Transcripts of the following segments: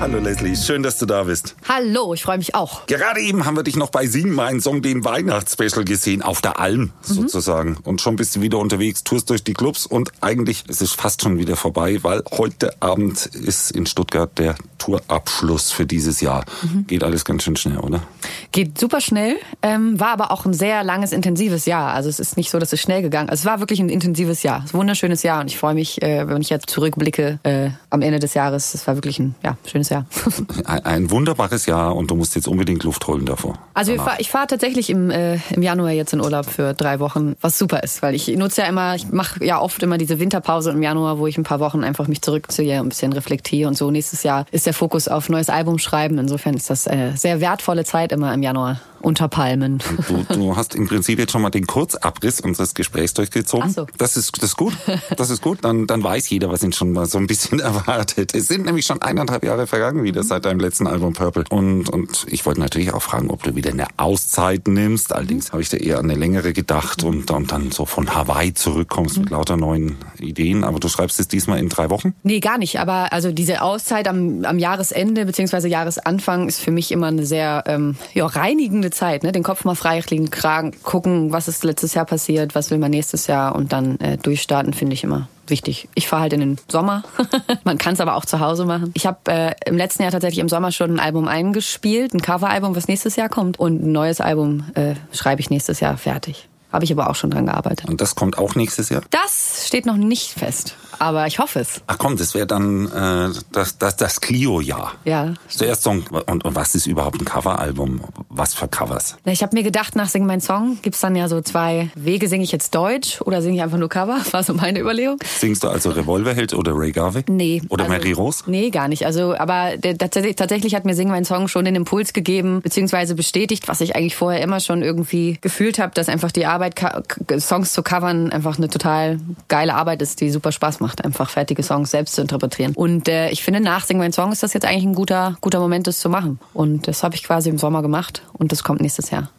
Hallo Leslie, schön, dass du da bist. Hallo, ich freue mich auch. Gerade eben haben wir dich noch bei Sing mein Song, dem Weihnachtsspecial gesehen, auf der Alm sozusagen. Und schon bist du wieder unterwegs, tourst durch die Clubs und eigentlich ist es fast schon wieder vorbei, weil heute Abend ist in Stuttgart der Tourabschluss für dieses Jahr. Geht alles ganz schön schnell, oder? Geht super schnell, ähm, war aber auch ein sehr langes, intensives Jahr. Also es ist nicht so, dass es schnell gegangen ist. Es war wirklich ein intensives Jahr. Ist ein wunderschönes Jahr und ich freue mich, äh, wenn ich jetzt zurückblicke äh, am Ende des Jahres. Es war wirklich ein ja, schönes Jahr. Ein, ein wunderbares Jahr und du musst jetzt unbedingt Luft holen davor. Also ich fahre ich fahr tatsächlich im, äh, im Januar jetzt in Urlaub für drei Wochen, was super ist, weil ich nutze ja immer, ich mache ja oft immer diese Winterpause im Januar, wo ich ein paar Wochen einfach mich zurückziehe, ein bisschen reflektiere und so. Nächstes Jahr ist der Fokus auf neues Album schreiben. Insofern ist das eine sehr wertvolle Zeit immer im Januar unter Palmen. Du, du hast im Prinzip jetzt schon mal den Kurzabriss unseres Gesprächs durchgezogen. Ach so. Das ist das ist gut. Das ist gut. Dann, dann weiß jeder, was ihn schon mal so ein bisschen erwartet. Es sind nämlich schon eineinhalb Jahre vergangen wieder seit deinem letzten Album Purple. Und, und ich wollte natürlich auch fragen, ob du wieder eine Auszeit nimmst. Allerdings habe ich da eher an eine längere gedacht und, und dann so von Hawaii zurückkommst mit lauter neuen Ideen. Aber du schreibst es diesmal in drei Wochen? Nee, gar nicht. Aber also diese Auszeit am, am Jahresende beziehungsweise Jahresanfang ist für mich immer eine sehr ähm, ja, reinigende Zeit. Ne? Den Kopf mal frei liegen, kragen, gucken, was ist letztes Jahr passiert, was will man nächstes Jahr und dann äh, durchstarten, finde ich immer wichtig. Ich fahre halt in den Sommer. man kann es aber auch zu Hause machen. Ich habe äh, im letzten Jahr tatsächlich im Sommer schon ein Album eingespielt, ein Coveralbum, was nächstes Jahr kommt. Und ein neues Album äh, schreibe ich nächstes Jahr fertig. Habe ich aber auch schon dran gearbeitet. Und das kommt auch nächstes Jahr? Das steht noch nicht fest, aber ich hoffe es. Ach komm, das wäre dann äh, das, das, das Clio-Jahr. Ja. Zuerst Song. Und, und was ist überhaupt ein Coveralbum? Was für Covers? Ich habe mir gedacht, nach Sing mein Song gibt's dann ja so zwei Wege. Singe ich jetzt Deutsch oder singe ich einfach nur Cover? War so meine Überlegung. Singst du also Revolverheld oder Ray Garvey? Nee. Oder also, Mary Rose? Nee, gar nicht. Also, aber der, tatsächlich, tatsächlich hat mir Sing mein Song schon den Impuls gegeben, beziehungsweise bestätigt, was ich eigentlich vorher immer schon irgendwie gefühlt habe, dass einfach die Arbeit, k- Songs zu covern, einfach eine total geile Arbeit ist, die super Spaß macht, einfach fertige Songs selbst zu interpretieren. Und äh, ich finde, nach Sing mein Song ist das jetzt eigentlich ein guter, guter Moment, das zu machen. Und das habe ich quasi im Sommer gemacht und das kommt nächstes Jahr.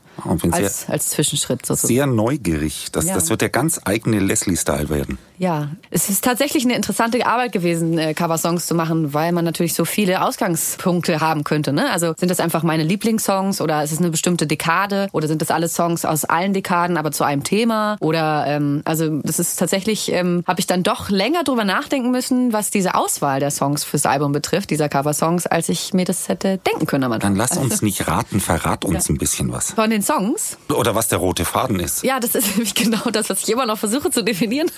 Als, als Zwischenschritt sozusagen. sehr neugierig. Das, Ja. das wird der ganz eigene Leslie-Style werden. Ja, es ist tatsächlich eine interessante Arbeit gewesen, äh, Coversongs zu machen, weil man natürlich so viele Ausgangspunkte haben könnte. Ne? Also sind das einfach meine Lieblingssongs oder ist es eine bestimmte Dekade oder sind das alle Songs aus allen Dekaden, aber zu einem Thema? Oder ähm, also das ist tatsächlich, ähm, habe ich dann doch länger drüber nachdenken müssen, was diese Auswahl der Songs fürs Album betrifft, dieser Coversongs, als ich mir das hätte denken können. Dann lass uns nicht raten, verrat uns ein bisschen was. Von den Songs? Oder was der rote Faden ist. Ja, das ist nämlich genau das, was ich immer noch versuche zu definieren.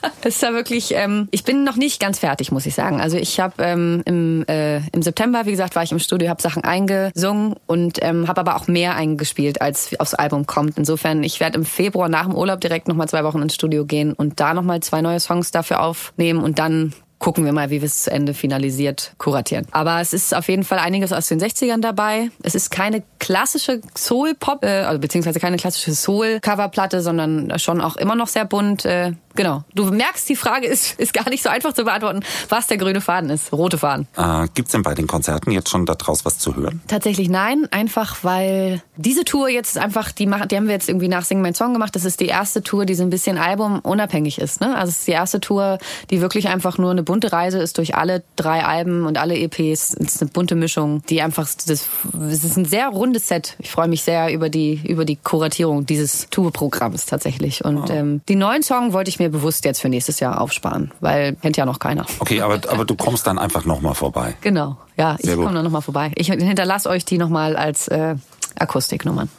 Es ist ja wirklich, ähm, ich bin noch nicht ganz fertig, muss ich sagen. Also ich habe ähm, im, äh, im September, wie gesagt, war ich im Studio, habe Sachen eingesungen und ähm, habe aber auch mehr eingespielt, als aufs Album kommt. Insofern, ich werde im Februar nach dem Urlaub direkt nochmal zwei Wochen ins Studio gehen und da nochmal zwei neue Songs dafür aufnehmen und dann gucken wir mal, wie wir es zu Ende finalisiert kuratieren. Aber es ist auf jeden Fall einiges aus den 60ern dabei. Es ist keine klassische Soul-Pop, äh, also beziehungsweise keine klassische Soul-Coverplatte, sondern schon auch immer noch sehr bunt. Äh, genau. Du merkst, die Frage ist, ist gar nicht so einfach zu beantworten, was der grüne Faden ist, rote Faden. Äh, gibt's denn bei den Konzerten jetzt schon daraus was zu hören? Tatsächlich nein, einfach weil diese Tour jetzt einfach, die, machen, die haben wir jetzt irgendwie nach Sing mein Song gemacht. Das ist die erste Tour, die so ein bisschen albumunabhängig ist. Ne? Also es ist die erste Tour, die wirklich einfach nur eine bunte Reise ist durch alle drei Alben und alle EPs. Es ist eine bunte Mischung, die einfach, das, es ist ein sehr rundes Set. Ich freue mich sehr über die, über die Kuratierung dieses Tourprogramms tatsächlich. Und ähm, die neuen Songs wollte ich mir bewusst jetzt für nächstes Jahr aufsparen, weil kennt ja noch keiner. Okay, aber, aber du kommst dann einfach nochmal vorbei. Genau, ja, ich komme dann nochmal vorbei. Ich hinterlasse euch die nochmal als äh, Akustiknummern.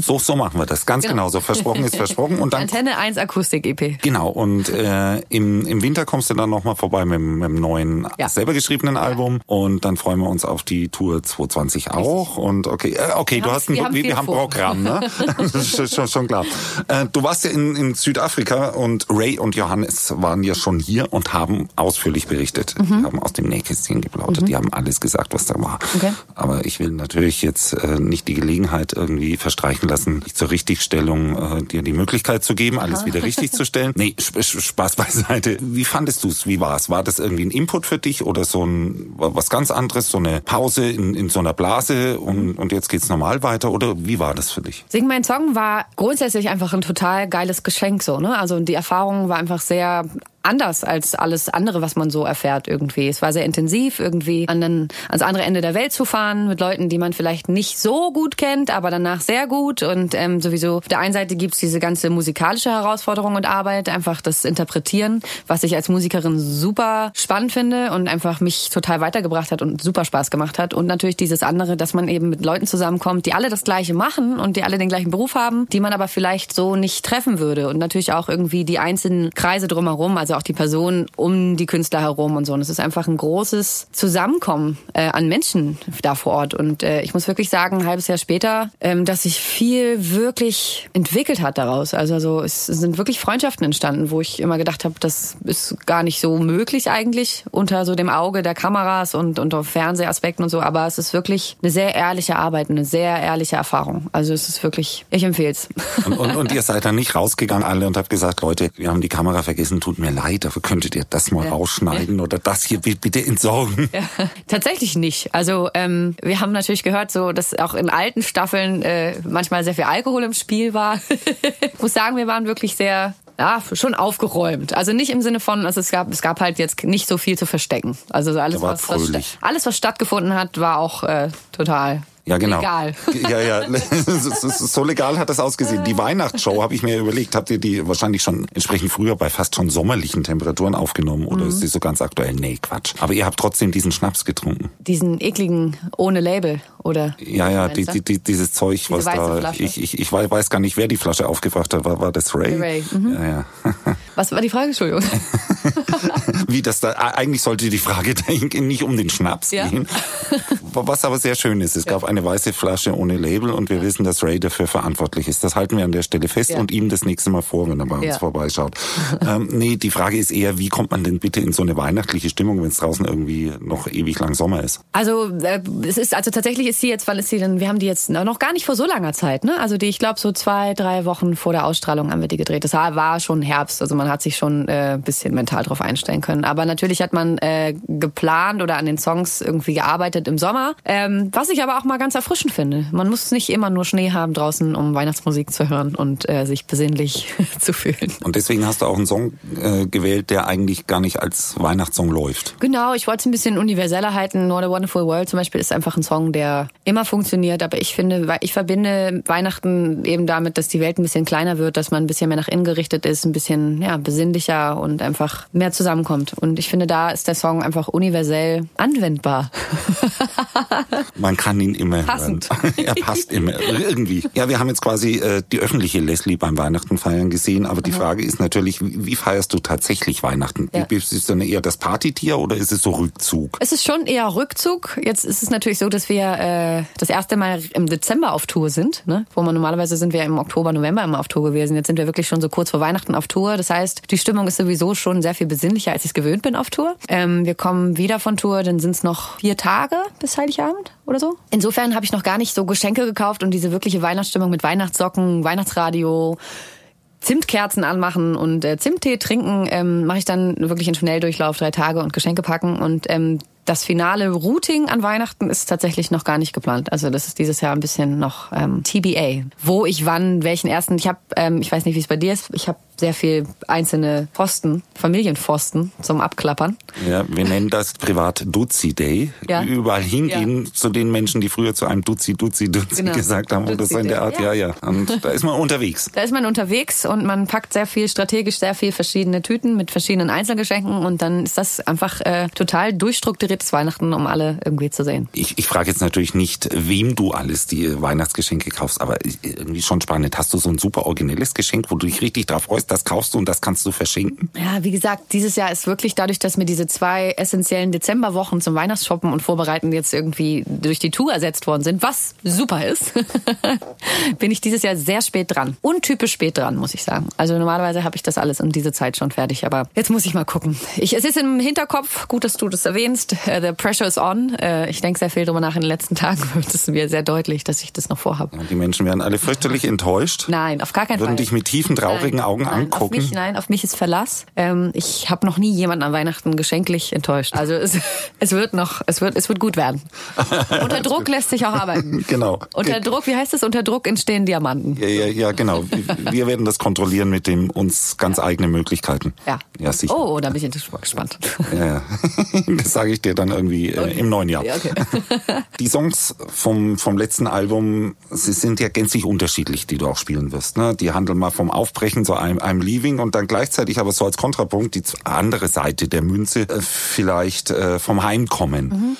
So, so machen wir das. Ganz Genau. genau. So versprochen ist versprochen. Und dann Antenne 1 Akustik-EP. Genau, und äh, im, im Winter kommst du dann nochmal vorbei mit, dem- mit dem neuen, Ja. selber geschriebenen Album. Und dann freuen wir uns auf die Tour 2020 auch. Und okay, äh, okay, du haben- hast ein, wir haben wir, wir haben. Programm, ne? das ist schon, schon, klar. Äh, du warst ja in, in Südafrika und Ray und Johannes waren ja schon hier und haben ausführlich berichtet. Mhm. Die haben aus dem Nähkästchen geplaudert. Die haben alles gesagt, was da war. Okay. Aber ich will natürlich jetzt äh, nicht die Gelegenheit irgendwie verstreichen lassen, dich zur Richtigstellung äh, dir die Möglichkeit zu geben, alles wieder richtig zu stellen. Nee, Sp Sp- Spaß beiseite. Wie fandest du's? Wie war's? War das irgendwie ein Input für dich oder so ein was ganz anderes, so eine Pause in, in so einer Blase und, und jetzt geht's normal weiter? Oder wie war das für dich? Sing mein Song war grundsätzlich einfach ein total geiles Geschenk so, ne? Also die Erfahrung war einfach sehr anders als alles andere, was man so erfährt irgendwie. Es war sehr intensiv, irgendwie an den, ans andere Ende der Welt zu fahren mit Leuten, die man vielleicht nicht so gut kennt, aber danach sehr gut. Und ähm, sowieso auf der einen Seite gibt's diese ganze musikalische Herausforderung und Arbeit, einfach das Interpretieren, was ich als Musikerin super spannend finde und einfach mich total weitergebracht hat und super Spaß gemacht hat. Und natürlich dieses andere, dass man eben mit Leuten zusammenkommt, die alle das Gleiche machen und die alle den gleichen Beruf haben, die man aber vielleicht so nicht treffen würde. Und natürlich auch irgendwie die einzelnen Kreise drumherum, also auch die Personen um die Künstler herum und so. Und es ist einfach ein großes Zusammenkommen äh, an Menschen da vor Ort. Und äh, ich muss wirklich sagen, ein halbes Jahr später, ähm, dass sich viel wirklich entwickelt hat daraus. Also, also es sind wirklich Freundschaften entstanden, wo ich immer gedacht habe, das ist gar nicht so möglich eigentlich unter so dem Auge der Kameras und unter Fernsehaspekten und so. Aber es ist wirklich eine sehr ehrliche Arbeit, eine sehr ehrliche Erfahrung. Also es ist wirklich, ich empfehle es. Und, und, und ihr seid dann nicht rausgegangen alle und habt gesagt, Leute, wir haben die Kamera vergessen, tut mir leid, aber könntet ihr das mal ja. rausschneiden oder das hier bitte entsorgen? Ja. Tatsächlich nicht. Also ähm, wir haben natürlich gehört, so dass auch in alten Staffeln äh, manchmal sehr viel Alkohol im Spiel war. ich muss sagen, wir waren wirklich sehr ja, schon aufgeräumt. Also nicht im Sinne von, also es gab, es gab halt jetzt nicht so viel zu verstecken. Also alles, was, was, alles, was stattgefunden hat, war auch äh, total ja, genau. Legal. Ja, ja. So legal hat das ausgesehen. Die Weihnachtsshow habe ich mir überlegt, habt ihr die wahrscheinlich schon entsprechend früher bei fast schon sommerlichen Temperaturen aufgenommen oder mhm. ist die so ganz aktuell? Nee, Quatsch. Aber ihr habt trotzdem diesen Schnaps getrunken. Diesen ekligen ohne Label, oder? Ja, ja, die, die, die, dieses Zeug, Diese was da. Flasche. Ich, ich, ich weiß gar nicht, wer die Flasche aufgebracht hat. War, war das Ray? Ray. Mhm. Ja, ja. Was war die Frage, Entschuldigung? Wie das da, eigentlich sollte die Frage nicht um den Schnaps ja. gehen. Was aber sehr schön ist, es gab eine weiße Flasche ohne Label und wir wissen, dass Ray dafür verantwortlich ist. Das halten wir an der Stelle fest ja. und ihm das nächste Mal vor, wenn er bei uns ja. vorbeischaut. ähm, nee, die Frage ist eher, wie kommt man denn bitte in so eine weihnachtliche Stimmung, wenn es draußen irgendwie noch ewig lang Sommer ist? Also äh, es ist, also tatsächlich ist sie jetzt, wann ist sie denn, wir haben die jetzt noch gar nicht vor so langer Zeit, ne? Also die, ich glaube so zwei, drei Wochen vor der Ausstrahlung haben wir die gedreht. Das war schon Herbst, also man hat sich schon äh, ein bisschen mental drauf einstellen können. Aber natürlich hat man äh, geplant oder an den Songs irgendwie gearbeitet im Sommer. Ähm, was ich aber auch mal ganz erfrischend finde. Man muss nicht immer nur Schnee haben draußen, um Weihnachtsmusik zu hören und äh, sich besinnlich zu fühlen. Und deswegen hast du auch einen Song äh, gewählt, der eigentlich gar nicht als Weihnachtssong läuft. Genau, ich wollte es ein bisschen universeller halten. What a Wonderful World zum Beispiel ist einfach ein Song, der immer funktioniert. Aber ich finde, ich verbinde Weihnachten eben damit, dass die Welt ein bisschen kleiner wird, dass man ein bisschen mehr nach innen gerichtet ist, ein bisschen ja, besinnlicher und einfach mehr zusammenkommt. Und ich finde, da ist der Song einfach universell anwendbar. Man kann ihn immer Passend. hören. er passt immer irgendwie. Ja, wir haben jetzt quasi äh, die öffentliche Leslie beim Weihnachten feiern gesehen, aber die Frage ist natürlich, wie, wie feierst du tatsächlich Weihnachten? Ja. Ist es dann eher das Partytier oder ist es so Rückzug? Es ist schon eher Rückzug. Jetzt ist es natürlich so, dass wir äh, das erste Mal im Dezember auf Tour sind, ne? wo man normalerweise sind wir im Oktober, November immer auf Tour gewesen. Jetzt sind wir wirklich schon so kurz vor Weihnachten auf Tour. Das heißt, die Stimmung ist sowieso schon sehr viel besinnlicher, als ich es gewöhnt bin auf Tour. Ähm, wir kommen wieder von Tour, dann sind es noch vier Tage bis Heiligabend oder so. Insofern habe ich noch gar nicht so Geschenke gekauft und diese wirkliche Weihnachtsstimmung mit Weihnachtssocken, Weihnachtsradio, Zimtkerzen anmachen und äh, Zimttee trinken, ähm, mache ich dann wirklich in Schnelldurchlauf drei Tage und Geschenke packen und ähm, das finale Routing an Weihnachten ist tatsächlich noch gar nicht geplant. Also das ist dieses Jahr ein bisschen noch ähm, TBA. Wo ich wann, welchen ersten. Ich habe, ähm, ich weiß nicht, wie es bei dir ist. Ich habe sehr viel einzelne Pfosten, Familienpfosten zum Abklappern. Ja, wir nennen das privat Duzi Day. Ja. Überall hingehen ja. zu den Menschen, die früher zu einem Duzi, Duzi, Duzi genau. gesagt haben. und das so in der Art, ja. ja, ja. Und da ist man unterwegs. Da ist man unterwegs und man packt sehr viel strategisch, sehr viel verschiedene Tüten mit verschiedenen Einzelgeschenken und dann ist das einfach äh, total durchstrukturiertes Weihnachten, um alle irgendwie zu sehen. Ich, ich frage jetzt natürlich nicht, wem du alles die Weihnachtsgeschenke kaufst, aber irgendwie schon spannend. Hast du so ein super originelles Geschenk, wo du dich richtig drauf freust? Das kaufst du und das kannst du verschenken? Ja, wie gesagt, dieses Jahr ist wirklich dadurch, dass mir diese zwei essentiellen Dezemberwochen zum Weihnachtsshoppen und Vorbereiten jetzt irgendwie durch die Tour ersetzt worden sind, was super ist, bin ich dieses Jahr sehr spät dran. Untypisch spät dran, muss ich sagen. Also normalerweise habe ich das alles um diese Zeit schon fertig, aber jetzt muss ich mal gucken. Ich, es ist im Hinterkopf, gut, dass du das erwähnst, uh, the pressure is on. Uh, ich denke sehr viel drüber nach. In den letzten Tagen wird es mir sehr deutlich, dass ich das noch vorhabe. die Menschen werden alle fürchterlich enttäuscht. Nein, auf gar keinen Würden Fall. dich mit tiefen, traurigen Nein. Augen Nein. Angucken. Auf mich, nein, auf mich ist Verlass. Ähm, ich habe noch nie jemanden an Weihnachten geschenklich enttäuscht. Also es, es wird noch, es wird, es wird gut werden. Unter Druck lässt sich auch arbeiten. Genau. Unter Druck, wie heißt es? Unter Druck entstehen Diamanten. Ja, ja, ja, genau. Wir werden das kontrollieren mit dem uns ganz eigenen Möglichkeiten. Ja. Ja, sicher. Oh, da bin ich gespannt. Ja, ja. Das sage ich dir dann irgendwie äh, im neuen Jahr. Ja, okay. Die Songs vom, vom letzten Album, sie sind ja gänzlich unterschiedlich, die du auch spielen wirst. Ne? Die handeln mal vom Aufbrechen zu einem, einem Leaving und dann gleichzeitig aber so als Kontrapunkt die andere Seite der Münze äh, vielleicht äh, vom Heimkommen. Mhm.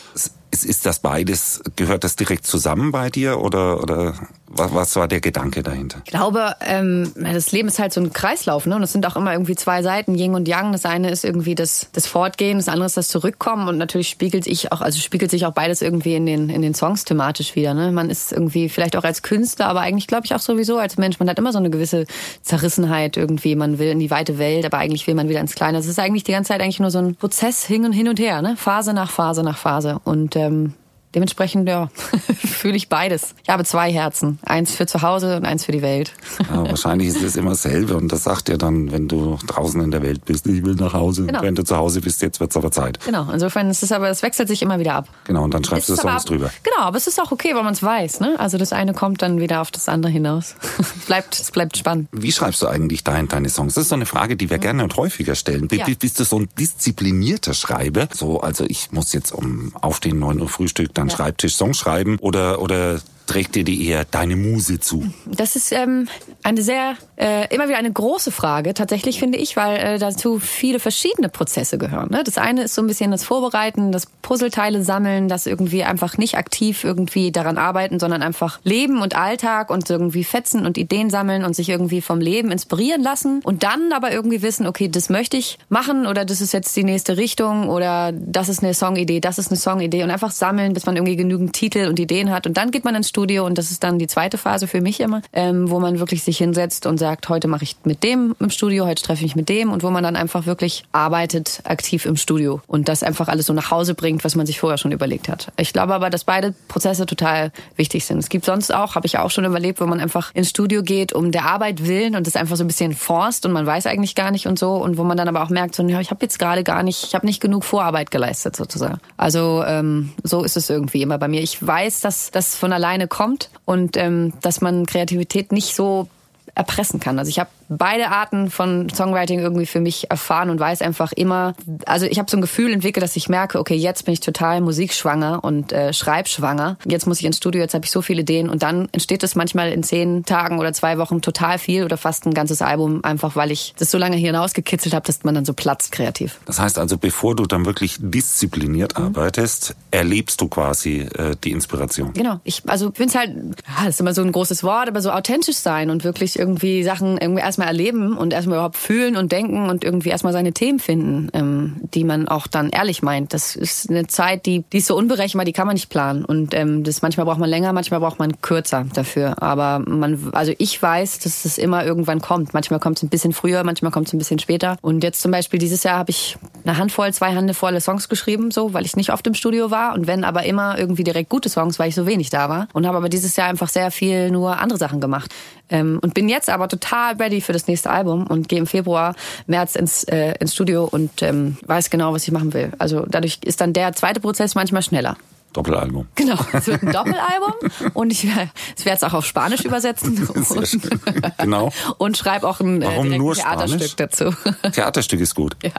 Ist, ist das beides, gehört das direkt zusammen bei dir oder, oder was, was war der Gedanke dahinter? Ich glaube, ähm, das Leben ist halt so ein Kreislauf, ne? Und es sind auch immer irgendwie zwei Seiten, Yin und Yang. Das eine ist irgendwie das, das Fortgehen, das andere ist das Zurückkommen und natürlich spiegelt sich auch, also spiegelt sich auch beides irgendwie in den, in den Songs thematisch wieder. Ne? Man ist irgendwie vielleicht auch als Künstler, aber eigentlich glaube ich auch sowieso als Mensch. Man hat immer so eine gewisse Zerrissenheit irgendwie. Man will in die weite Welt, aber eigentlich will man wieder ins Kleine. Es ist eigentlich die ganze Zeit eigentlich nur so ein Prozess hin und hin und her, ne? Phase nach Phase nach Phase. Und ähm, Dementsprechend, ja, fühle ich beides. Ich habe zwei Herzen. Eins für zu Hause und eins für die Welt. Ja, wahrscheinlich ist es immer dasselbe und das sagt ja dann, wenn du draußen in der Welt bist, ich will nach Hause. Genau. Wenn du zu Hause bist, jetzt wird's aber Zeit. Genau, insofern ist es aber, es wechselt sich immer wieder ab. Genau, und dann schreibst du Es Songs ab- drüber. Genau, aber es ist auch okay, weil man es weiß. Ne? Also das eine kommt dann wieder auf das andere hinaus. es, bleibt, es bleibt spannend. Wie schreibst du eigentlich dein, deine Songs? Das ist so eine Frage, die wir gerne und häufiger stellen. Ja. Bist du so ein disziplinierter Schreiber? So, also ich muss jetzt um aufstehen, 9 Uhr Frühstück, dann Ja. Schreibtisch, Songs schreiben oder, oder trägt dir die eher deine Muse zu? Das ist ähm, eine sehr, äh, immer wieder eine große Frage, tatsächlich finde ich, weil äh, dazu viele verschiedene Prozesse gehören. Ne? Das eine ist so ein bisschen das Vorbereiten, das Puzzleteile sammeln, das irgendwie einfach nicht aktiv irgendwie daran arbeiten, sondern einfach Leben und Alltag und irgendwie Fetzen und Ideen sammeln und sich irgendwie vom Leben inspirieren lassen und dann aber irgendwie wissen, okay, das möchte ich machen oder das ist jetzt die nächste Richtung oder das ist eine Songidee, das ist eine Songidee und einfach sammeln, bis man irgendwie genügend Titel und Ideen hat und dann geht man ins Studio und das ist dann die zweite Phase für mich immer, ähm, wo man wirklich sich hinsetzt und sagt, heute mache ich mit dem im Studio, heute treffe ich mich mit dem und wo man dann einfach wirklich arbeitet aktiv im Studio und das einfach alles so nach Hause bringt, was man sich vorher schon überlegt hat. Ich glaube aber, dass beide Prozesse total wichtig sind. Es gibt sonst auch, habe ich auch schon überlebt, wo man einfach ins Studio geht, um der Arbeit willen und das einfach so ein bisschen forst und man weiß eigentlich gar nicht und so und wo man dann aber auch merkt, so, ja, ich habe jetzt gerade gar nicht, ich habe nicht genug Vorarbeit geleistet sozusagen. Also ähm, so ist es irgendwie immer bei mir. Ich weiß, dass das von alleine kommt und ähm, dass man Kreativität nicht so erpressen kann. Also ich habe beide Arten von Songwriting irgendwie für mich erfahren und weiß einfach immer, also ich habe so ein Gefühl entwickelt, dass ich merke, okay, jetzt bin ich total musikschwanger und äh, schreibschwanger. Jetzt muss ich ins Studio, jetzt habe ich so viele Ideen und dann entsteht es manchmal in zehn Tagen oder zwei Wochen total viel oder fast ein ganzes Album, einfach weil ich das so lange hier hinausgekitzelt habe, dass man dann so platzt kreativ. Das heißt also, bevor du dann wirklich diszipliniert Mhm. arbeitest, erlebst du quasi äh, die Inspiration. Genau. Ich, also finde es halt, ja, das ist immer so ein großes Wort, aber so authentisch sein und wirklich irgendwie Sachen irgendwie erstmal erleben und erstmal überhaupt fühlen und denken und irgendwie erstmal seine Themen finden, ähm, die man auch dann ehrlich meint. Das ist eine Zeit, die, die ist so unberechenbar, die kann man nicht planen. Und ähm, das manchmal braucht man länger, manchmal braucht man kürzer dafür. Aber man, also ich weiß, dass es immer irgendwann kommt. Manchmal kommt es ein bisschen früher, manchmal kommt es ein bisschen später. Und jetzt zum Beispiel dieses Jahr habe ich eine Handvoll, zwei Handvolle Songs geschrieben, so, weil ich nicht oft im Studio war. Und wenn aber immer irgendwie direkt gute Songs, weil ich so wenig da war. Und habe aber dieses Jahr einfach sehr viel nur andere Sachen gemacht. Ähm, und bin jetzt aber total ready für das nächste Album und gehe im Februar, März ins, äh, ins Studio und ähm, weiß genau, was ich machen will. Also dadurch ist dann der zweite Prozess manchmal schneller. Doppelalbum. Genau, es wird ein Doppelalbum und ich werde es werde es auch auf Spanisch übersetzen und. Genau. und schreibe auch ein, äh, Theaterstück Spanisch? dazu. Theaterstück ist gut. ja.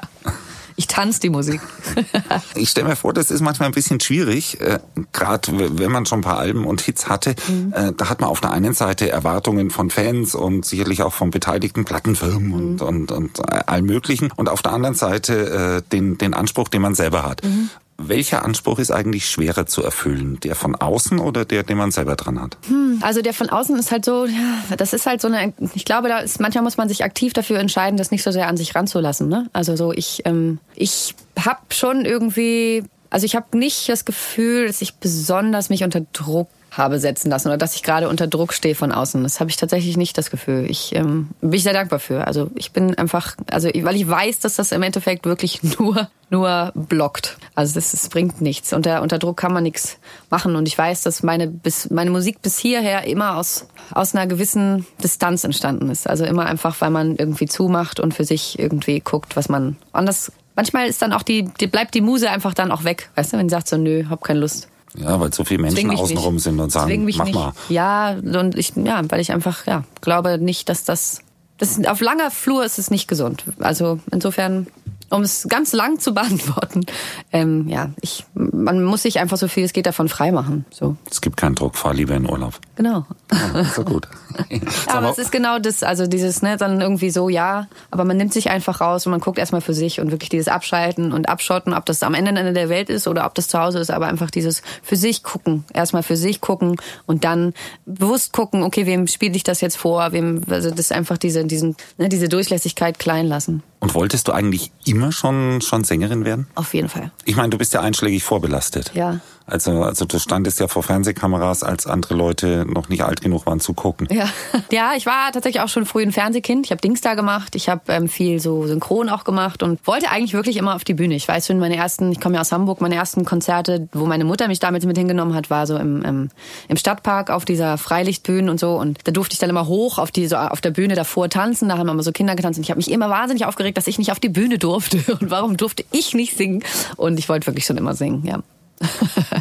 Ich tanze die Musik. Ich stelle mir vor, das ist manchmal ein bisschen schwierig, äh, gerade wenn man schon ein paar Alben und Hits hatte. Mhm. Äh, da hat man auf der einen Seite Erwartungen von Fans und sicherlich auch von beteiligten Plattenfirmen Mhm. und, und, und allem Möglichen. Und auf der anderen Seite äh, den, den Anspruch, den man selber hat. Mhm. Welcher Anspruch ist eigentlich schwerer zu erfüllen? Der von außen oder der, den man selber dran hat? Also der von außen ist halt so, ja, das ist halt so eine, ich glaube, da ist, manchmal muss man sich aktiv dafür entscheiden, das nicht so sehr an sich ranzulassen. Ne? Also so, ich, ähm, ich habe schon irgendwie, also ich habe nicht das Gefühl, dass ich besonders mich unter Druck habe setzen lassen oder dass ich gerade unter Druck stehe von außen. Das habe ich tatsächlich nicht das Gefühl. Ich ähm, bin ich sehr dankbar für. Also ich bin einfach, also weil ich weiß, dass das im Endeffekt wirklich nur nur blockt. Also das, bringt nichts. Unter, unter Druck kann man nichts machen. Und ich weiß, dass meine, bis, meine Musik bis hierher immer aus, aus einer gewissen Distanz entstanden ist. Also immer einfach, weil man irgendwie zumacht und für sich irgendwie guckt, was man anders. Manchmal ist dann auch die, die bleibt die Muse einfach dann auch weg. Weißt du, wenn sie sagt so, nö, hab keine Lust. Ja, weil so viele Menschen außenrum nicht. sind und sagen, mach nicht. mal. Ja, und ich, ja, weil ich einfach, ja, glaube nicht, dass das, das, auf langer Flur ist es nicht gesund. Also insofern um es ganz lang zu beantworten, ähm, ja, ich, man muss sich einfach so viel es geht davon freimachen. So. Es gibt keinen Druck, fahr lieber in Urlaub. Genau. Ja, ist doch gut. ja, aber es ist genau das, also dieses, ne, dann irgendwie so, ja, aber man nimmt sich einfach raus und man guckt erstmal für sich und wirklich dieses Abschalten und Abschotten, ob das am Ende Ende der Welt ist oder ob das zu Hause ist, aber einfach dieses für sich gucken, erstmal für sich gucken und dann bewusst gucken, okay, wem spiele ich das jetzt vor, wem, also das einfach diese, diesen, ne, diese Durchlässigkeit klein lassen. Und wolltest du eigentlich immer schon, schon Sängerin werden? Auf jeden Fall. Ich meine, du bist ja einschlägig vorbelastet. Ja. Also, also du standest ja vor Fernsehkameras, als andere Leute noch nicht alt genug waren zu gucken. Ja, ja ich war tatsächlich auch schon früh ein Fernsehkind. Ich habe Dingsda gemacht, ich habe ähm, viel so Synchron auch gemacht und wollte eigentlich wirklich immer auf die Bühne. Ich weiß, schon meine ersten, ich komme ja aus Hamburg, meine ersten Konzerte, wo meine Mutter mich damals mit hingenommen hat, war so im, im, im Stadtpark auf dieser Freilichtbühne und so. Und da durfte ich dann immer hoch auf die so auf der Bühne davor tanzen. Da haben immer so Kinder getanzt und ich habe mich immer wahnsinnig aufgeregt, dass ich nicht auf die Bühne durfte. Und warum durfte ich nicht singen? Und ich wollte wirklich schon immer singen, ja.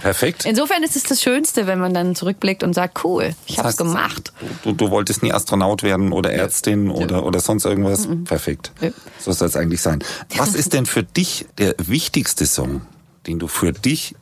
Perfekt. Insofern ist es das Schönste, wenn man dann zurückblickt und sagt, cool, ich Das habe es heißt, gemacht. Du, du wolltest nie Astronaut werden oder Ärztin oder, oder sonst irgendwas? Perfekt. Ja. So soll es eigentlich sein. Was ist denn für dich der wichtigste Song, den du für dich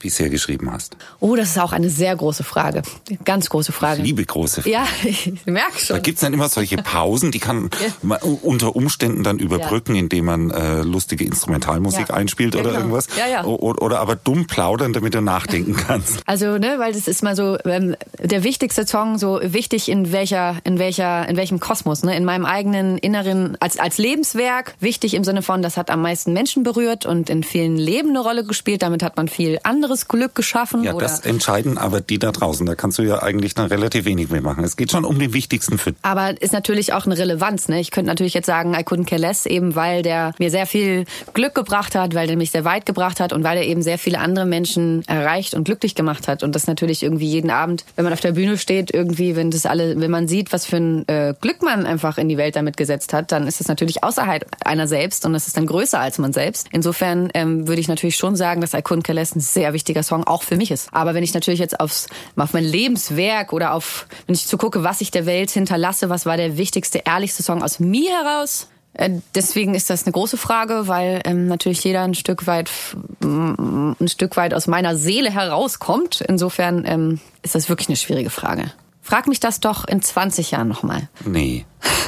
bisher geschrieben hast? Oh, das ist auch eine sehr große Frage. Ganz große Frage. Liebe große Ja, ich merke Da schon. gibt's dann immer solche Pausen, die kann man unter Umständen dann überbrücken, indem man äh, lustige Instrumentalmusik Ja. einspielt Ja, oder genau. irgendwas. Ja, ja. O- Oder, aber dumm plaudern, damit du nachdenken kannst. Also, ne, weil das ist mal so ähm, der wichtigste Song, so wichtig in welcher, in welcher, in welchem Kosmos, ne? In meinem eigenen Inneren als als Lebenswerk. Wichtig im Sinne von, das hat am meisten Menschen berührt und in vielen Leben eine Rolle gespielt. Damit hat man viel anderes Glück geschaffen. Ja, oder das entscheiden aber die da draußen. Da kannst du ja eigentlich dann relativ wenig mehr machen. Es geht schon um den wichtigsten für Aber ist natürlich auch eine Relevanz. Ne? Ich könnte natürlich jetzt sagen, I couldn't care less, eben weil der mir sehr viel Glück gebracht hat, weil der mich sehr weit gebracht hat und weil er eben sehr viele andere Menschen erreicht und glücklich gemacht hat. Und das natürlich irgendwie jeden Abend, wenn man auf der Bühne steht, irgendwie, wenn das alle, wenn man sieht, was für ein äh, Glück man einfach in die Welt damit gesetzt hat, dann ist es natürlich außerhalb einer selbst und das ist dann größer als man selbst. Insofern ähm, würde ich natürlich schon sagen, dass I couldn't care less ein sehr wichtiger Song auch für mich ist. Aber wenn ich natürlich jetzt aufs, auf mein Lebenswerk oder auf, wenn ich zu gucke, was ich der Welt hinterlasse, was war der wichtigste, ehrlichste Song aus mir heraus, äh, Deswegen ist das eine große Frage, weil ähm, natürlich jeder ein Stück weit ein Stück weit aus meiner Seele herauskommt. Insofern ähm, ist das wirklich eine schwierige Frage. Frag mich das doch in 20 Jahren nochmal. Nee,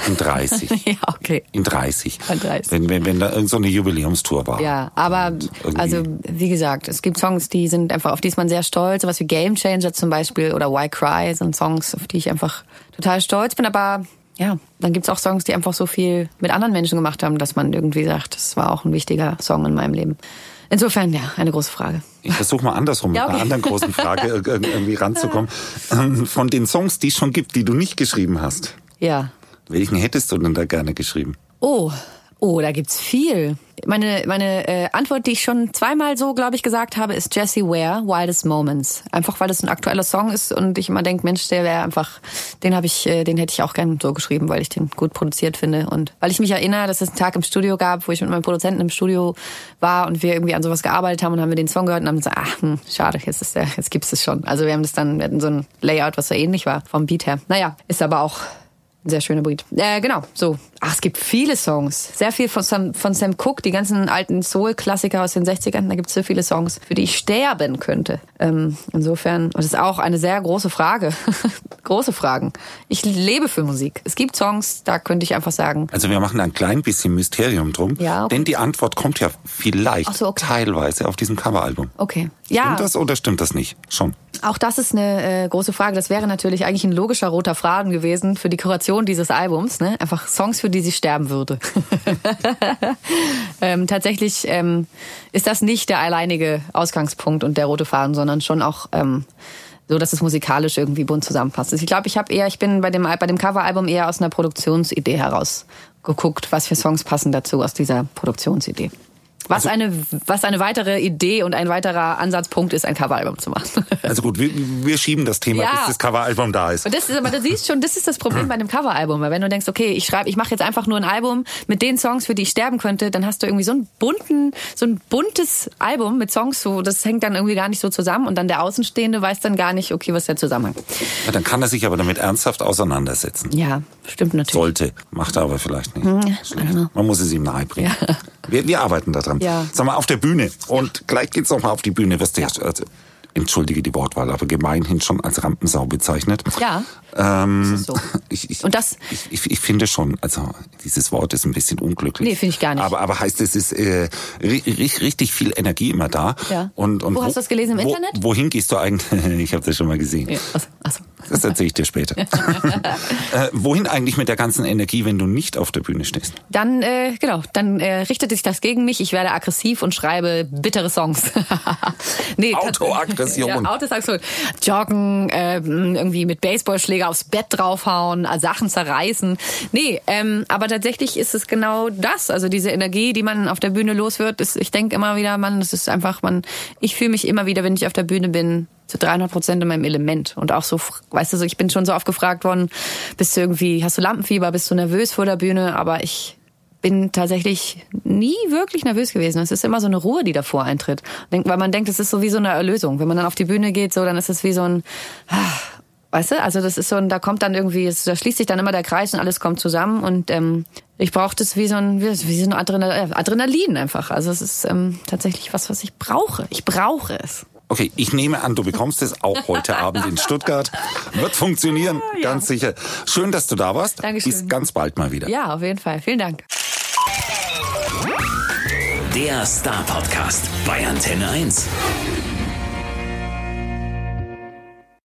in 30. ja, okay. In 30. In 30. Wenn, wenn, wenn da irgend so eine Jubiläumstour war. Ja, aber also wie gesagt, es gibt Songs, die sind einfach, auf die ist man sehr stolz, sowas wie Game Changer zum Beispiel oder Why Cry sind Songs, auf die ich einfach total stolz bin. Aber ja, dann gibt's auch Songs, die einfach so viel mit anderen Menschen gemacht haben, dass man irgendwie sagt, das war auch ein wichtiger Song in meinem Leben. Insofern, ja, eine große Frage. Ich versuche mal andersrum Ja, mit einer okay. anderen großen Frage ir- ir- irgendwie ranzukommen. Ähm, Von den Songs, die es schon gibt, die du nicht geschrieben hast, Ja. welchen hättest du denn da gerne geschrieben? Oh, oh, da gibt's viel. Meine, meine äh, Antwort, die ich schon zweimal so, glaube ich, gesagt habe, ist Jesse Ware, Wildest Moments. Einfach weil das ein aktueller Song ist und ich immer denke, Mensch, der wäre einfach, den habe ich, äh, den hätte ich auch gern so geschrieben, weil ich den gut produziert finde. Und weil ich mich erinnere, dass es einen Tag im Studio gab, wo ich mit meinem Produzenten im Studio war und wir irgendwie an sowas gearbeitet haben und haben wir den Song gehört und haben gesagt, ach, hm, schade, jetzt ist der, jetzt gibt's es schon. Also wir haben das dann, wir hatten so ein Layout, was so ähnlich war vom Beat her. Naja, ist aber auch ein sehr schöner Beat. Äh, genau, so. Ach, es gibt viele Songs. Sehr viel von Sam, von Sam Cooke, die ganzen alten Soul-Klassiker aus den 60ern. Da gibt es so viele Songs, für die ich sterben könnte. Ähm, insofern, und das ist auch eine sehr große Frage. große Fragen. Ich lebe für Musik. Es gibt Songs, da könnte ich einfach sagen, Also wir machen ein klein bisschen Mysterium drum, Ja, okay. denn die Antwort kommt ja vielleicht so, okay. teilweise auf diesem Coveralbum. okay. Ja, Stimmt das oder stimmt das nicht? Schon. Auch das ist eine äh, große Frage. Das wäre natürlich eigentlich ein logischer roter Faden gewesen für die Kuration dieses Albums. Ne? Einfach Songs, für die sie sterben würde. ähm, tatsächlich ähm, ist das nicht der alleinige Ausgangspunkt und der rote Faden, sondern schon auch ähm, so, dass es musikalisch irgendwie bunt zusammenpasst. Ich glaube, ich habe eher, ich bin bei dem bei dem Coveralbum eher aus einer Produktionsidee heraus geguckt, was für Songs passen dazu aus dieser Produktionsidee. Was eine, was eine weitere Idee und ein weiterer Ansatzpunkt ist, ein Coveralbum zu machen. Also gut, wir, wir schieben das Thema, Ja. bis das Coveralbum da ist. Und das ist, aber du siehst schon, das ist das Problem bei einem Coveralbum, weil wenn du denkst, okay, ich schreibe, ich mache jetzt einfach nur ein Album mit den Songs, für die ich sterben könnte, dann hast du irgendwie so einen bunten, so ein buntes Album mit Songs, so das hängt dann irgendwie gar nicht so zusammen und dann der Außenstehende weiß dann gar nicht, okay, was ist der Zusammenhang. Ja, dann kann er sich aber damit ernsthaft auseinandersetzen. Ja, stimmt natürlich. Sollte, macht er aber vielleicht nicht. Don't know. Man muss es ihm nahebringen. Wir, wir arbeiten daran. Ja. Sag mal, auf der Bühne. Und gleich geht's noch mal auf die Bühne, was der, also, entschuldige die Wortwahl, aber gemeinhin schon als Rampensau bezeichnet. Ja. Ähm, so. ich, ich, Und das- ich, ich, finde schon, also dieses Wort ist ein bisschen unglücklich. Nee, finde ich gar nicht. Aber, aber heißt es, ist äh, ri- ri- richtig viel Energie immer da. Ja. Und, und Wo hast du das gelesen, im wo, Internet? Wohin gehst du eigentlich? ich habe das schon mal gesehen. Ja, also, also. Das erzähle ich dir später. äh, wohin eigentlich mit der ganzen Energie, wenn du nicht auf der Bühne stehst? Dann, äh, genau, dann äh, richtet sich das gegen mich. Ich werde aggressiv und schreibe bittere Songs. nee, Autoaggression. Ja, Autoaggression. Joggen, äh, irgendwie mit Baseballschläger aufs Bett draufhauen, äh, Sachen zerreißen. Nee, ähm, aber tatsächlich ist es genau das. Also diese Energie, die man auf der Bühne los wird, ist, ich denke immer wieder, man, das ist einfach, man, ich fühle mich immer wieder, wenn ich auf der Bühne bin, zu 300 Prozent in meinem Element. Und auch so, weißt du, ich bin schon so oft gefragt worden, bist du irgendwie, hast du Lampenfieber, bist du nervös vor der Bühne? Aber ich bin tatsächlich nie wirklich nervös gewesen. Es ist immer so eine Ruhe, die davor eintritt. Weil man denkt, es ist so wie so eine Erlösung. Wenn man dann auf die Bühne geht, so, dann ist es wie so ein, ah, weißt du, also das ist so ein, da kommt dann irgendwie, da schließt sich dann immer der Kreis und alles kommt zusammen und ähm, ich brauche das wie so ein, wie, so ein Adrenal, äh, Adrenalin einfach. Also es ist ähm, tatsächlich was, was ich brauche. Ich brauche es. Okay, ich nehme an, du bekommst es auch heute Abend in Stuttgart. Wird funktionieren, ganz sicher. Schön, dass du da warst. Dankeschön. Bis ganz bald mal wieder. Ja, auf jeden Fall. Vielen Dank. Der Star Podcast bei Antenne 1.